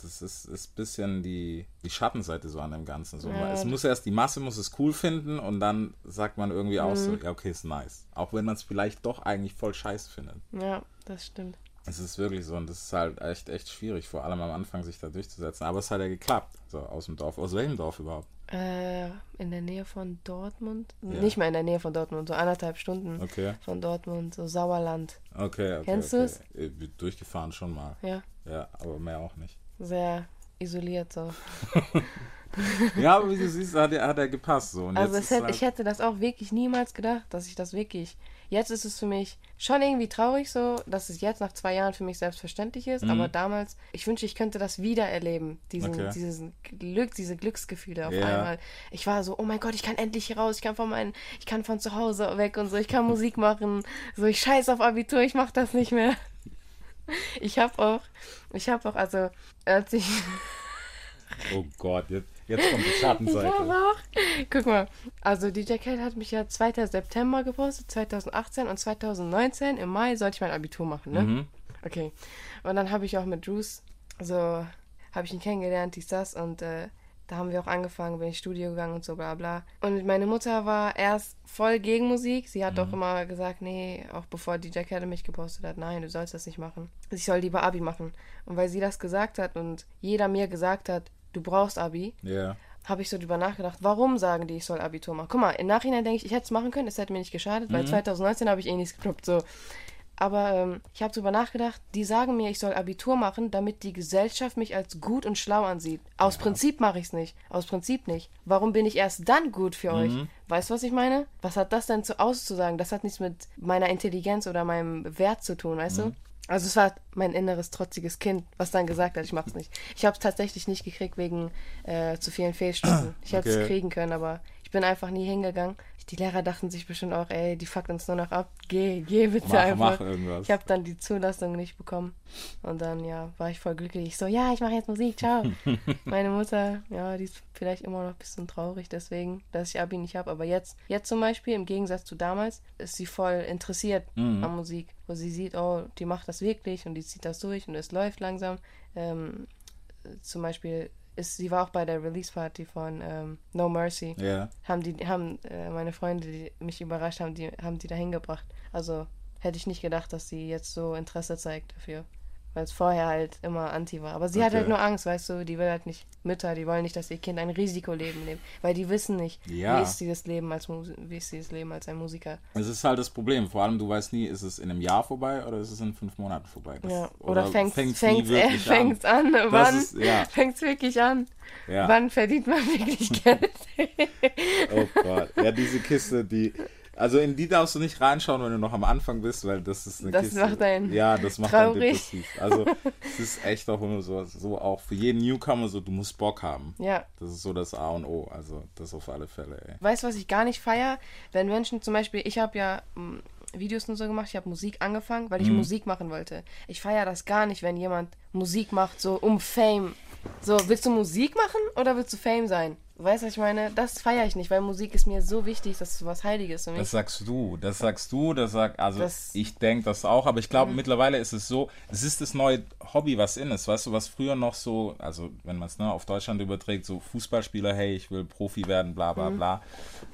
Das ist, ist ein bisschen die, die Schattenseite so an dem Ganzen. So, Ja. Es muss erst, die Masse muss es cool finden und dann sagt man irgendwie auch so, Mhm. ja, okay, ist nice. Auch wenn man es vielleicht doch eigentlich voll scheiße findet. Ja, das stimmt. Es ist wirklich so und das ist halt echt, echt schwierig, vor allem am Anfang sich da durchzusetzen. Aber es hat ja geklappt, so aus dem Dorf. Aus welchem Dorf überhaupt? Äh, in der Nähe von Dortmund? Ja. Nicht mal in der Nähe von Dortmund, so anderthalb Stunden Okay. von Dortmund, so Sauerland. Okay, okay. Kennst okay. du's? Äh, Durchgefahren schon mal. Ja, Ja, aber mehr auch nicht. Sehr isoliert so. Ja, aber wie du siehst, hat er, hat er gepasst. So. Und Also hätte, halt, ich hätte das auch wirklich niemals gedacht, dass ich das wirklich. Jetzt ist es für mich schon irgendwie traurig so, dass es jetzt nach zwei Jahren für mich selbstverständlich ist, aber damals, ich wünsche, ich könnte das wieder erleben, diesen, Okay. diesen Glück, diese Glücksgefühle auf Ja. einmal. Ich war so, oh mein Gott, ich kann endlich hier raus, ich kann von meinen, ich kann von zu Hause weg und so, ich kann Musik machen, so ich scheiß auf Abitur, ich mach das nicht mehr. Ich habe auch, ich habe auch, also als ich oh Gott, jetzt, jetzt kommt die Ich Schattenseite. habe auch. Guck mal, also DJ Khaled hat mich ja 2. September gepostet, 2018 und 2019 im Mai sollte ich mein Abitur machen, ne? Mhm. Okay. Und dann habe ich auch mit Juice, so habe ich ihn kennengelernt, dies, das und äh, da haben wir auch angefangen, bin ich Studio gegangen und so bla bla. Und meine Mutter war erst voll gegen Musik. Sie hat auch immer gesagt, nee, auch bevor DJ Khaled mich gepostet hat, nein, du sollst das nicht machen. Ich soll lieber Abi machen. Und weil sie das gesagt hat und jeder mir gesagt hat, du brauchst Abi, Ja. habe ich so drüber nachgedacht, warum sagen die, ich soll Abitur machen? Guck mal, im Nachhinein denke ich, ich hätte es machen können, es hätte mir nicht geschadet, weil 2019 habe ich eh nichts gekloppt, so. Aber ähm, ich habe drüber nachgedacht, die sagen mir, ich soll Abitur machen, damit die Gesellschaft mich als gut und schlau ansieht. Aus Prinzip mache ich es nicht. Aus Prinzip nicht. Warum bin ich erst dann gut für euch? Weißt du, was ich meine? Was hat das denn zu auszusagen? Das hat nichts mit meiner Intelligenz oder meinem Wert zu tun, weißt du? Also es war mein inneres trotziges Kind, was dann gesagt hat, ich mach's nicht. Ich habe es tatsächlich nicht gekriegt wegen äh, zu vielen Fehlstunden. Ich hätte es Okay. kriegen können, aber ich bin einfach nie hingegangen. Die Lehrer dachten sich bestimmt auch, ey, die fuckt uns nur noch ab. Geh, geh bitte Mach- einfach. mach irgendwas. Ich habe dann die Zulassung nicht bekommen. Und dann, ja, war ich voll glücklich. Ich so, ja, ich mache jetzt Musik, ciao. Meine Mutter, ja, die ist vielleicht immer noch ein bisschen traurig deswegen, dass ich Abi nicht habe. Aber jetzt, jetzt zum Beispiel, im Gegensatz zu damals, ist sie voll interessiert Mhm. an Musik. Wo sie sieht, oh, die macht das wirklich und die zieht das durch und es läuft langsam. Ähm, zum Beispiel ist, sie war auch bei der Release-Party von ähm, No Mercy Ja. haben die haben äh, meine Freunde, die mich überrascht haben, die haben die dahin gebracht. Also hätte ich nicht gedacht, dass sie jetzt so Interesse zeigt dafür. Weil es vorher halt immer anti war. Aber sie hat Okay. halt nur Angst, weißt du, die will halt nicht, Mütter, die wollen nicht, dass ihr Kind ein Risikoleben lebt. Weil die wissen nicht, Ja. wie ist dieses Leben als Mus wie ist dieses Leben als ein Musiker. Es ist halt das Problem. Vor allem, du weißt nie, ist es in einem Jahr vorbei oder ist es in fünf Monaten vorbei? Das- Ja. Oder, fängt's fängt's, nie äh, fängt's an. Das Wann ist- ja. fängt's wirklich an? Ja. Wann verdient man wirklich Geld? Oh Gott. Ja, diese Kiste, die. Also in die darfst du nicht reinschauen, wenn du noch am Anfang bist, weil das ist eine Das Kiste. macht einen Ja, das macht einen traurig. depressiv. Also es ist echt auch immer so, so auch für jeden Newcomer so, du musst Bock haben. Ja. Das ist so das A und O. Also das auf alle Fälle, ey. Weißt du, was ich gar nicht feier? Wenn Menschen zum Beispiel, ich habe ja mm, Videos und so gemacht, ich habe Musik angefangen, weil ich Musik machen wollte. Ich feiere das gar nicht, wenn jemand Musik macht, so um Fame. So, willst du Musik machen oder willst du Fame sein? Weißt du, was ich meine? Das feiere ich nicht, weil Musik ist mir so wichtig, das ist was Heiliges für mich. Das sagst du, das sagst du, das sagt, also Das- ich denke das auch, aber ich glaube mittlerweile ist es so, es ist das neue Hobby, was in ist, weißt du, was früher noch so, also wenn man es ne, auf Deutschland überträgt, so Fußballspieler, hey, ich will Profi werden, bla bla bla,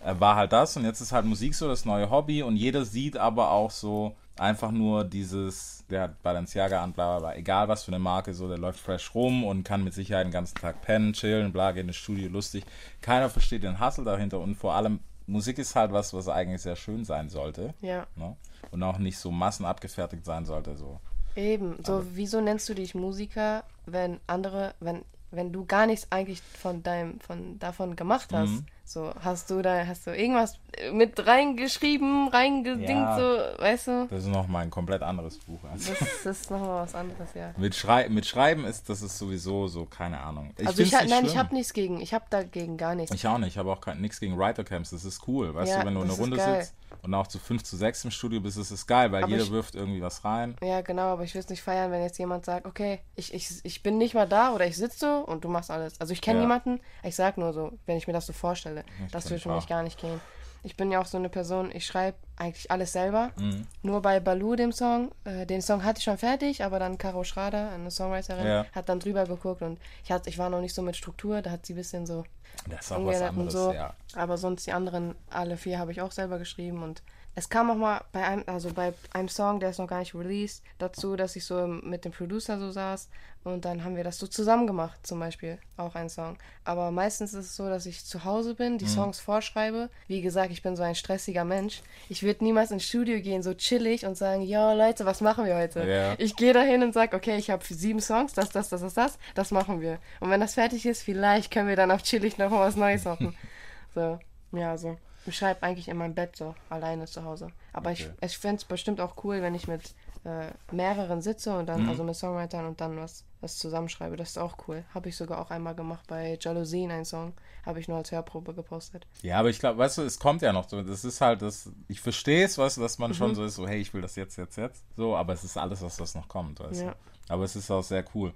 äh, war halt das und jetzt ist halt Musik so das neue Hobby und jeder sieht aber auch so einfach nur dieses, der hat Balenciaga an, bla bla bla, egal was für eine Marke, so, der läuft fresh rum und kann mit Sicherheit den ganzen Tag pennen, chillen, bla, geht ins Studio, lustig. Keiner versteht den Hustle dahinter und vor allem, Musik ist halt was, was eigentlich sehr schön sein sollte. ja, Ne? Und auch nicht so massenabgefertigt sein sollte. So. eben. So, wieso nennst du dich Musiker, wenn andere, wenn wenn du gar nichts eigentlich von deinem, von davon gemacht hast, Mhm. So hast du da, hast du irgendwas mit reingeschrieben, reingedingt, Ja. so, weißt du? Das ist nochmal ein komplett anderes Buch. Also Das, das ist nochmal was anderes, ja. mit, Schrei mit Schreiben ist das ist sowieso so, keine Ahnung. Ich also ich, ha- nein, ich schlimm. habe nichts gegen, ich habe dagegen gar nichts. Ich auch nicht, ich habe auch kein, nichts gegen Writer-Camps, das ist cool. Weißt Ja, du, wenn du ist Runde geil. sitzt und auch zu 5 zu 6 im Studio bist, ist es geil, weil Aber jeder ich- wirft irgendwie was rein. Ja, genau, aber ich will es nicht feiern, wenn jetzt jemand sagt, okay, ich, ich, ich bin nicht mal da oder ich sitze und du machst alles. Also ich kenne Ja. niemanden, ich sag nur so, wenn ich mir das so vorstelle, das kenn würde ich für mich gar nicht gehen. Ich bin ja auch so eine Person, ich schreibe eigentlich alles selber. Mhm. Nur bei Baloo, dem Song, äh, den Song hatte ich schon fertig, aber dann Caro Schrader, eine Songwriterin, Ja. hat dann drüber geguckt und ich, hat, ich war noch nicht so mit Struktur, da hat sie ein bisschen so Das ist auch was anderes, so. ja. Aber sonst die anderen, alle vier habe ich auch selber geschrieben und es kam auch mal bei einem, also bei einem Song, der ist noch gar nicht released, dazu, dass ich so mit dem Producer so saß und dann haben wir das so zusammen gemacht, zum Beispiel, auch ein Song. Aber meistens ist es so, dass ich zu Hause bin, Mhm. die Songs vorschreibe. Wie gesagt, ich bin so ein stressiger Mensch. Ich würde niemals ins Studio gehen, so chillig und sagen, yo Leute, was machen wir heute? Ja. Ich gehe dahin und sage, okay, ich habe sieben Songs, das, das, das, das, das, das machen wir. Und wenn das fertig ist, vielleicht können wir dann auf chillig noch was Neues machen. so, ja, so. Ich schreibe eigentlich in meinem Bett so, alleine zu Hause. Aber Okay. ich, ich fände es bestimmt auch cool, wenn ich mit äh, mehreren sitze und dann, Mhm. also mit Songwritern und dann was, was zusammenschreibe. Das ist auch cool. Habe ich sogar auch einmal gemacht bei Jalousien, ein Song. Habe ich nur als Hörprobe gepostet. Ja, aber ich glaube, weißt du, es kommt ja noch so. Das ist halt das, ich verstehe es, weißt du, dass man Mhm. schon so ist, so, hey, ich will das jetzt, jetzt, jetzt. So, aber es ist alles, was, was noch kommt, weißt Ja. du. Aber es ist auch sehr cool.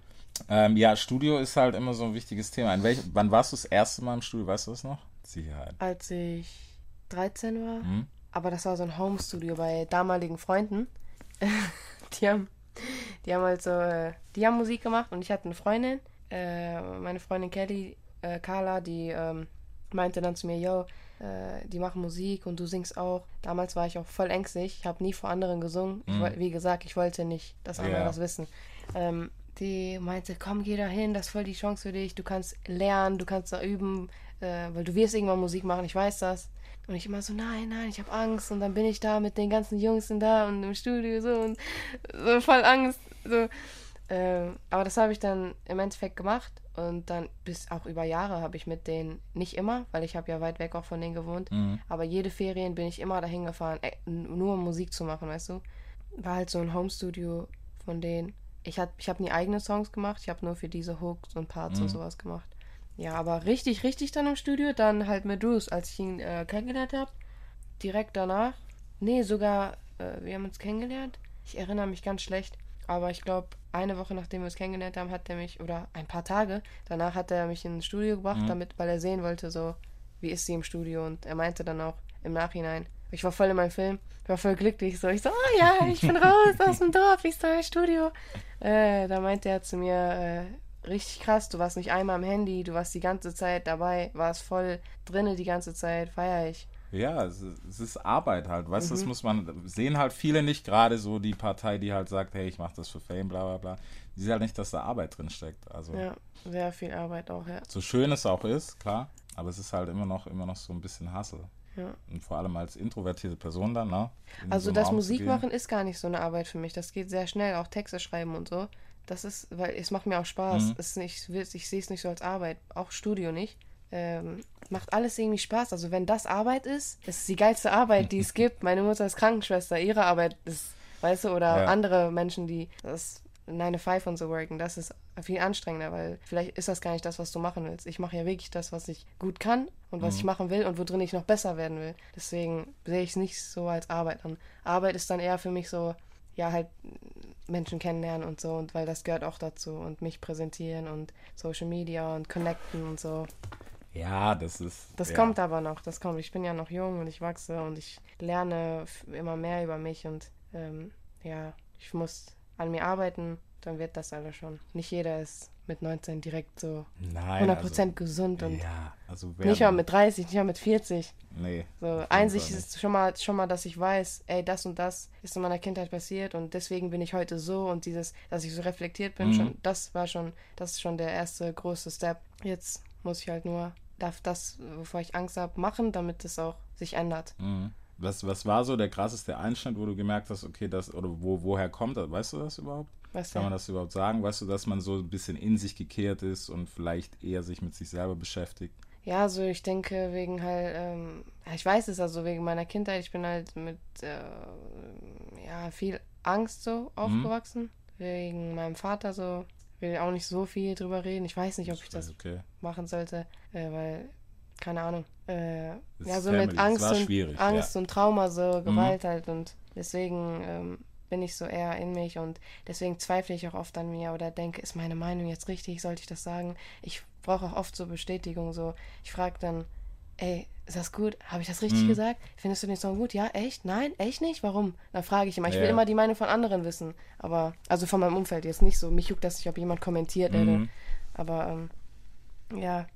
Ähm, ja, Studio ist halt immer so ein wichtiges Thema. In welch, wann warst du das erste Mal im Studio, weißt du das noch? Sicherheit. Als ich 13 war, Mhm. aber das war so ein Home-Studio bei damaligen Freunden. die haben, die haben halt so, äh, die haben Musik gemacht und ich hatte eine Freundin, äh, meine Freundin Kelly, äh, Carla, die ähm, meinte dann zu mir, yo, äh, die machen Musik und du singst auch. Damals war ich auch voll ängstlich, ich habe nie vor anderen gesungen. Ich, woll- wie gesagt, ich wollte nicht, dass andere Ja. das wissen. Ähm, die meinte, komm, geh da hin, das ist voll die Chance für dich. Du kannst lernen, du kannst da üben, äh, weil du wirst irgendwann Musik machen, ich weiß das. Und ich immer so, nein, nein, ich habe Angst. Und dann bin ich da mit den ganzen Jungs und da und im Studio so und so voll Angst. So. Ähm, aber das habe ich dann im Endeffekt gemacht. Und dann bis auch über Jahre habe ich mit denen, nicht immer, weil ich habe ja weit weg auch von denen gewohnt, aber jede Ferien bin ich immer dahin gefahren, äh, nur um Musik zu machen, weißt du. War halt so ein Homestudio von denen. Ich habe ich hab nie eigene Songs gemacht, ich habe nur für diese Hooks und Parts und sowas gemacht. Ja, aber richtig, richtig dann im Studio, dann halt mit als ich ihn äh, kennengelernt habe. Direkt danach. Nee, sogar, äh, wir haben uns kennengelernt. Ich erinnere mich ganz schlecht. Aber ich glaube, eine Woche nachdem wir uns kennengelernt haben, hat er mich, oder ein paar Tage, danach hat er mich ins Studio gebracht, damit, weil er sehen wollte, so, wie ist sie im Studio. Und er meinte dann auch im Nachhinein, ich war voll in meinem Film, ich war voll glücklich, so, ich so, oh ja, ich bin raus aus dem Dorf, ich soll ins Studio. Äh, da meinte er zu mir, äh, richtig krass, du warst nicht einmal am Handy, du warst die ganze Zeit dabei, warst voll drinne die ganze Zeit, feier ich. Ja, es ist, Arbeit halt, weißt du, Mhm. das muss man, sehen halt viele nicht, gerade so die Partei, die halt sagt, hey, ich mache das für Fame, bla bla bla. Die sehen halt nicht, dass da Arbeit drin steckt. Also, Ja, sehr viel Arbeit auch, ja. so schön es auch ist, klar, aber es ist halt immer noch, immer noch so ein bisschen Hustle. Ja. Und vor allem als introvertierte Person dann, ne? in Also so das Raum zu Musik gehen. machen ist gar nicht so eine Arbeit für mich. Das geht sehr schnell, auch Texte schreiben und so. Das ist, weil es macht mir auch Spaß. Mhm. Es ist nicht, ich sehe es nicht so als Arbeit, auch Studio nicht. Ähm, macht alles irgendwie Spaß. Also wenn das Arbeit ist, das ist die geilste Arbeit, die es gibt. Meine Mutter ist Krankenschwester, ihre Arbeit ist, weißt du, oder Ja. andere Menschen, die das 9 to 5 und so worken, das ist viel anstrengender, weil vielleicht ist das gar nicht das, was du machen willst. Ich mache ja wirklich das, was ich gut kann und was ich machen will und worin ich noch besser werden will. Deswegen sehe ich es nicht so als Arbeit an. Arbeit ist dann eher für mich so, ja, halt Menschen kennenlernen und so und weil das gehört auch dazu und mich präsentieren und Social Media und connecten und so. Ja, das ist. Das ja. kommt aber noch, das kommt. Ich bin ja noch jung und ich wachse und ich lerne immer mehr über mich und ähm, ja, ich muss an mir arbeiten, dann wird das alles schon. Nicht jeder ist mit 19 direkt so Nein, 100% gesund also, und Ja, also nicht mal mit 30, nicht mal mit 40. Nee. So, nicht. ist schon mal, schon mal, dass ich weiß, ey, das und das ist in meiner Kindheit passiert und deswegen bin ich heute so und dieses, dass ich so reflektiert bin, Mhm. schon, das war schon, das ist schon der erste große Step. Jetzt muss ich halt nur, darf das, wovor ich Angst habe, machen, damit es auch sich ändert. Mhm. Was, was war so der krasseste Einschnitt, wo du gemerkt hast, okay, das, oder wo, woher kommt das? Weißt du das überhaupt? Weißt Kann man das überhaupt sagen? Weißt du, dass man so ein bisschen in sich gekehrt ist und vielleicht eher sich mit sich selber beschäftigt? Ja, so ich denke wegen halt, ähm, ich weiß es also wegen meiner Kindheit, ich bin halt mit äh, ja viel Angst so aufgewachsen. Wegen meinem Vater so, will auch nicht so viel drüber reden. Ich weiß nicht, ob ich das okay. machen sollte, äh, weil, keine Ahnung, äh, ja, so Family, mit Angst und Angst ja. und Trauma, so Gewalt halt und deswegen ähm, bin ich so eher in mich und deswegen zweifle ich auch oft an mir oder denke, ist meine Meinung jetzt richtig, sollte ich das sagen? Ich brauche auch oft so Bestätigung, so, ich frage dann, ey, ist das gut? Habe ich das Mhm. richtig gesagt? Findest du den Song gut? Ja, echt? Nein? Echt nicht? Warum? Dann frage ich immer. Ich will Ja. immer die Meinung von anderen wissen. Aber, also von meinem Umfeld jetzt nicht so. Mich juckt das nicht, ob jemand kommentiert. Mhm. Aber, ähm, ja.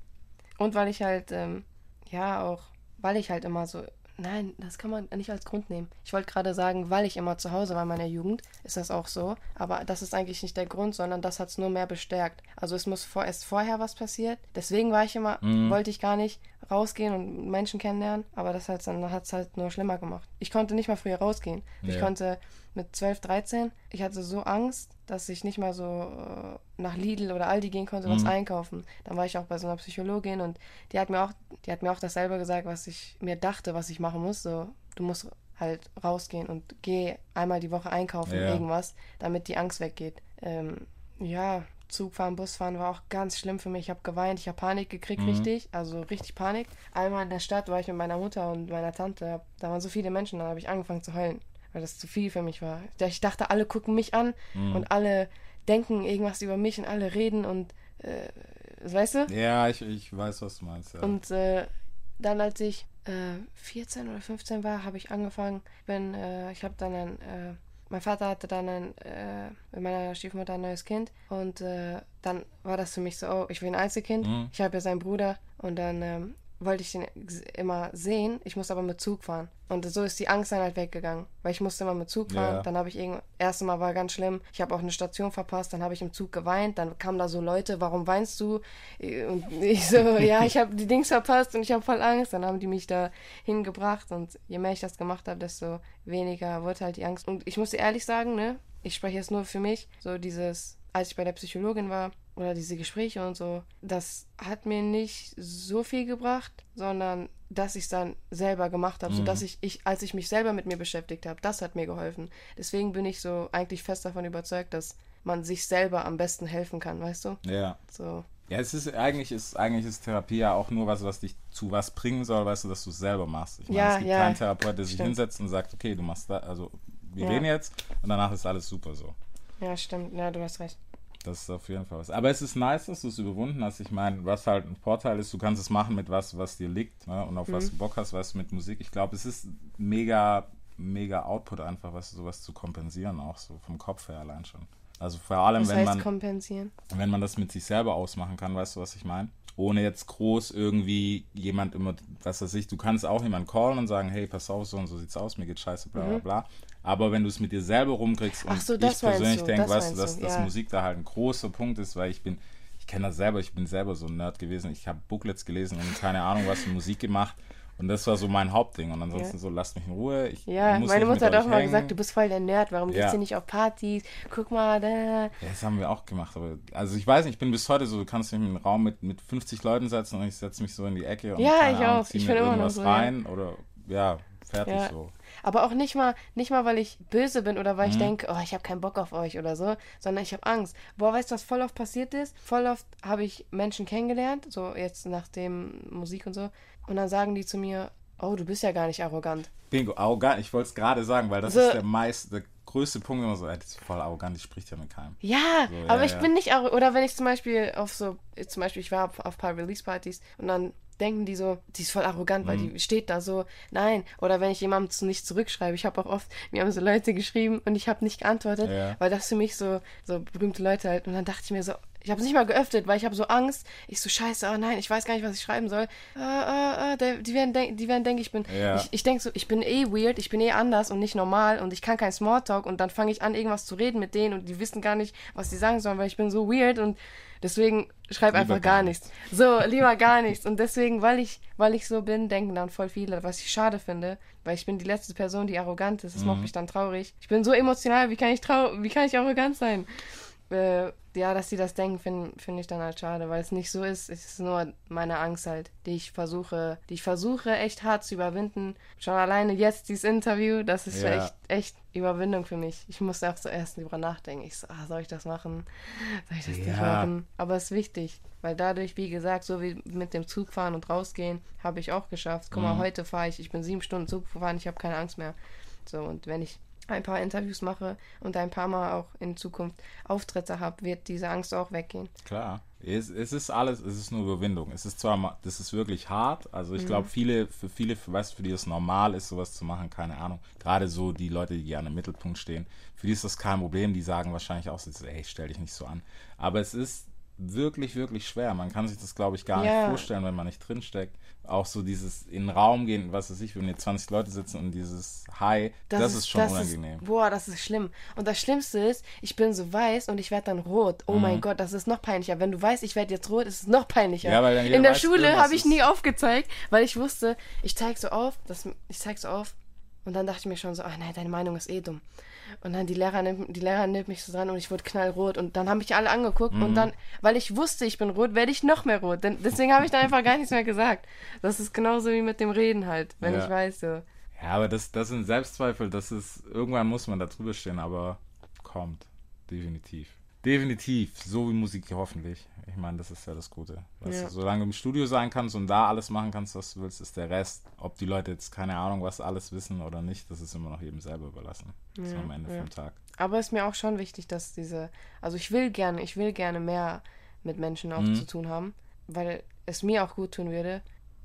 Und weil ich halt, ähm, ja, auch, weil ich halt immer so. Nein, das kann man nicht als Grund nehmen. Ich wollte gerade sagen, weil ich immer zu Hause war in meiner Jugend, ist das auch so. Aber das ist eigentlich nicht der Grund, sondern das hat es nur mehr bestärkt. Also es muss vor, erst vorher was passiert. Deswegen war ich immer, wollte ich gar nicht rausgehen und Menschen kennenlernen. Aber das hat dann hat's halt nur schlimmer gemacht. Ich konnte nicht mal früher rausgehen. Ich Ja. konnte mit 12, 13, ich hatte so Angst, dass ich nicht mal so äh, nach Lidl oder Aldi gehen konnte, was einkaufen. Dann war ich auch bei so einer Psychologin und die hat mir auch, die hat mir auch dasselbe gesagt, was ich mir dachte, was ich machen muss. So, du musst halt rausgehen und geh einmal die Woche einkaufen, Ja. irgendwas, damit die Angst weggeht. Ähm, ja, Zugfahren, Busfahren war auch ganz schlimm für mich. Ich habe geweint, ich habe Panik gekriegt, richtig, also richtig Panik. Einmal in der Stadt war ich mit meiner Mutter und meiner Tante, da waren so viele Menschen, dann habe ich angefangen zu heulen, weil das zu viel für mich war. Ich dachte, alle gucken mich an und alle denken irgendwas über mich und alle reden und äh, weißt du? Ja, ich, ich weiß, was du meinst. Ja. Und äh, dann, als ich äh, 14 oder 15 war, habe ich angefangen, wenn äh, ich habe dann ein, äh, mein Vater hatte dann ein, äh, mit meiner Stiefmutter ein neues Kind und äh, dann war das für mich so, oh, ich will ein Einzelkind, ich habe ja seinen Bruder und dann ähm, wollte ich den immer sehen, ich muss aber mit Zug fahren. Und so ist die Angst dann halt weggegangen, weil ich musste immer mit Zug fahren. Ja. Dann habe ich irgend erste Mal war ganz schlimm. Ich habe auch eine Station verpasst, dann habe ich im Zug geweint, dann kamen da so Leute, warum weinst du? Und ich so, ja, ich habe die Dings verpasst und ich habe voll Angst. Dann haben die mich da hingebracht und je mehr ich das gemacht habe, desto weniger wurde halt die Angst. Und ich muss dir ehrlich sagen, ne, ich spreche jetzt nur für mich, so dieses, als ich bei der Psychologin war oder diese Gespräche und so, das hat mir nicht so viel gebracht, sondern dass ich es dann selber gemacht habe, so dass ich, ich, als ich mich selber mit mir beschäftigt habe, das hat mir geholfen. Deswegen bin ich so eigentlich fest davon überzeugt, dass man sich selber am besten helfen kann, weißt du? ja. So. Ja, es ist eigentlich ist eigentlich ist Therapie ja auch nur was, was dich zu was bringen soll, weißt du, dass du es selber machst. Ich meine, Ja, es gibt ja, keinen Therapeut, der sich stimmt. hinsetzt und sagt, okay, du machst da, also wir Ja. reden jetzt und danach ist alles super so. Ja, stimmt. Ja, du hast recht. Das ist auf jeden Fall was. Aber es ist nice, dass du es überwunden hast. Ich meine, was halt ein Vorteil ist, du kannst es machen mit was, was dir liegt ne? und auf was Mhm. du Bock hast, du, mit Musik. Ich glaube, es ist mega, mega Output einfach, was sowas zu kompensieren, auch so vom Kopf her allein schon. Also vor allem, Was wenn man kompensieren? wenn man das mit sich selber ausmachen kann, weißt du, was ich meine? Ohne jetzt groß irgendwie jemand immer, was weiß ich, du kannst auch jemanden callen und sagen, hey, pass auf, so und so sieht's aus, mir geht scheiße, bla bla bla. Aber wenn du es mit dir selber rumkriegst und so, ich persönlich denke, das weißt du, dass, du, dass ja. Musik da halt ein großer Punkt ist, weil ich bin, ich kenne das selber, ich bin selber so ein Nerd gewesen, ich habe Booklets gelesen und keine Ahnung was für Musik gemacht Und das war so mein Hauptding. Und ansonsten Ja. so, lasst mich in Ruhe. Ich Ja, muss meine Mutter hat auch mal hängen. gesagt, du bist voll der Nerd, warum Ja. gehst du nicht auf Partys? Guck mal, da. Ja, das haben wir auch gemacht. Aber, also ich weiß nicht, ich bin bis heute so, du kannst mich in einen Raum mit, mit 50 Leuten setzen und ich setze mich so in die Ecke und Ja, ich Ahnung, auch. Ich mir bin immer noch irgendwas so, ja. rein oder ja, fertig Ja. so. Aber auch nicht mal, nicht mal, weil ich böse bin oder Mhm. weil ich denke, oh, ich habe keinen Bock auf euch oder so, sondern ich habe Angst. Boah, weißt du, was voll oft passiert ist? Voll oft habe ich Menschen kennengelernt, so jetzt nach dem Musik und so, und dann sagen die zu mir, oh, du bist ja gar nicht arrogant. Bingo, arrogant, ich wollte es gerade sagen, weil das So- ist der meist, der größte Punkt, immer so, ey, die ist voll arrogant, die spricht ja mit keinem. Ja, So, ja, aber ich ja. bin nicht arrogant. Oder wenn ich zum Beispiel auf so, zum Beispiel, ich war auf, auf ein paar Release-Partys und dann denken die so, die ist voll arrogant, weil Mhm. die steht da so, nein. Oder wenn ich jemandem zu- nicht zurückschreibe, ich habe auch oft, mir haben so Leute geschrieben und ich habe nicht geantwortet, Ja. weil das für mich so, so berühmte Leute halt. Und dann dachte ich mir so, ich habe es nicht mal geöffnet, weil ich habe so Angst. Ich so, scheiße, oh nein, ich weiß gar nicht, was ich schreiben soll. Äh, äh, äh, die werden, denk, die werden denken, ich bin, Ja. ich, ich denke so, ich bin eh weird, ich bin eh anders und nicht normal und ich kann kein Smalltalk und dann fange ich an, irgendwas zu reden mit denen und die wissen gar nicht, was sie sagen sollen, weil ich bin so weird und deswegen schreib einfach gar, gar nichts. So, lieber gar nichts. Und deswegen, weil ich, weil ich so bin, denken dann voll viele, was ich schade finde, weil ich bin die letzte Person, die arrogant ist. Das Mhm. macht mich dann traurig. Ich bin so emotional, wie kann ich trau wie kann ich arrogant sein? Äh, ja, dass sie das denken, finde find ich dann halt schade, weil es nicht so ist. Es ist nur meine Angst halt, die ich versuche, die ich versuche echt hart zu überwinden. Schon alleine jetzt dieses Interview, das ist Ja. echt, echt Überwindung für mich. Ich musste auch zuerst drüber nachdenken. Ich so, ah, soll ich das machen? Soll ich das nicht Ja. machen? Aber es ist wichtig, weil dadurch, wie gesagt, so wie mit dem Zug fahren und rausgehen, habe ich auch geschafft. Guck Mhm. mal, heute fahre ich, ich bin sieben Stunden Zug gefahren, ich habe keine Angst mehr. So, und wenn ich ein paar Interviews mache und ein paar Mal auch in Zukunft Auftritte habe, wird diese Angst auch weggehen. Klar. Es, es ist alles, es ist nur Überwindung. Es ist zwar, das ist wirklich hart. Also ich Mhm. glaube, viele, für viele, für, weißt du, für die es normal ist, sowas zu machen, keine Ahnung. Gerade so die Leute, die gerne im Mittelpunkt stehen, für die ist das kein Problem. Die sagen wahrscheinlich auch so, ey, stell dich nicht so an. Aber es ist wirklich, wirklich schwer. Man kann sich das, glaube ich, gar Ja. nicht vorstellen, wenn man nicht drinsteckt. Auch so dieses in den Raum gehen, was weiß ich, wenn hier 20 Leute sitzen und dieses Hi, das, ist, schon unangenehm. boah, das ist schlimm. Und das Schlimmste ist, ich bin so weiß und ich werde dann rot. Oh mein Gott, das ist noch peinlicher. Wenn du weißt, ich werde jetzt rot, ist es noch peinlicher. Mhm. Ja, In der weiß, Schule habe ich ist- nie aufgezeigt, weil ich wusste, ich zeige so auf, das, ich zeige so auf und dann dachte ich mir schon so, ach nein, deine Meinung ist eh dumm. Und dann die Lehrer nimmt, die Lehrer nimmt mich so dran und ich wurde knallrot und dann haben mich alle angeguckt Mhm. und dann, weil ich wusste, ich bin rot, werde ich noch mehr rot. Denn, deswegen habe ich dann einfach gar nichts mehr gesagt. Das ist genauso wie mit dem Reden halt, wenn Ja. ich weiß so. Ja, aber das, das sind Selbstzweifel, das ist, irgendwann muss man da drüber stehen, aber kommt. Definitiv. Definitiv. So wie Musik hoffentlich. Ich meine, das ist ja das Gute. Weißt Ja. du, solange du im Studio sein kannst und da alles machen kannst, was du willst, ist der Rest. Ob die Leute jetzt keine Ahnung, was alles wissen oder nicht, das ist immer noch jedem selber überlassen. Das ist am Ende vom Tag. Aber ist mir auch schon wichtig, dass diese, also ich will gerne, ich will gerne mehr mit Menschen auch Mhm. zu tun haben, weil es mir auch gut tun würde.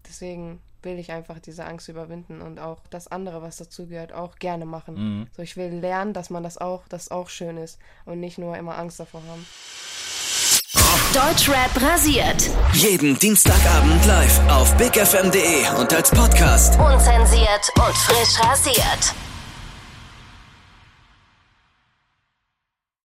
Deswegen will ich einfach diese Angst überwinden und auch das andere, was dazugehört, auch gerne machen. Mhm. So, ich will lernen, dass man das auch, das auch schön ist und nicht nur immer Angst davor haben. Deutschrap rasiert. Jeden Dienstagabend live auf bigfm.de und als Podcast. Unzensiert und frisch rasiert.